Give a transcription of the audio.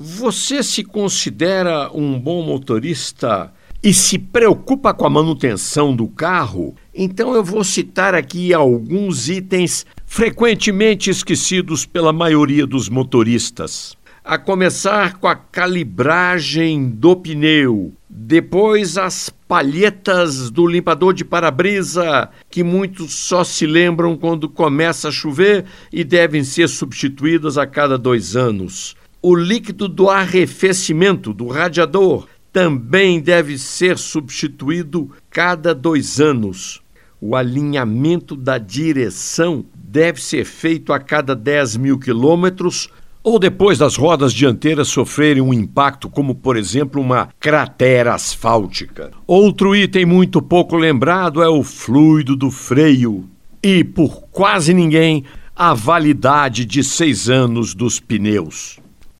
Você se considera um bom motorista e se preocupa com a manutenção do carro? Então eu vou citar aqui alguns itens frequentemente esquecidos pela maioria dos motoristas. A começar com a calibragem do pneu, depois as palhetas do limpador de para-brisa, que muitos só se lembram quando começa a chover e devem ser substituídas a cada dois anos. O líquido do arrefecimento do radiador também deve ser substituído cada dois anos. O alinhamento da direção deve ser feito a cada 10 mil quilômetros ou depois das rodas dianteiras sofrerem um impacto, como por exemplo uma cratera asfáltica. Outro item muito pouco lembrado é o fluido do freio. E, por quase ninguém, a validade de seis anos dos pneus.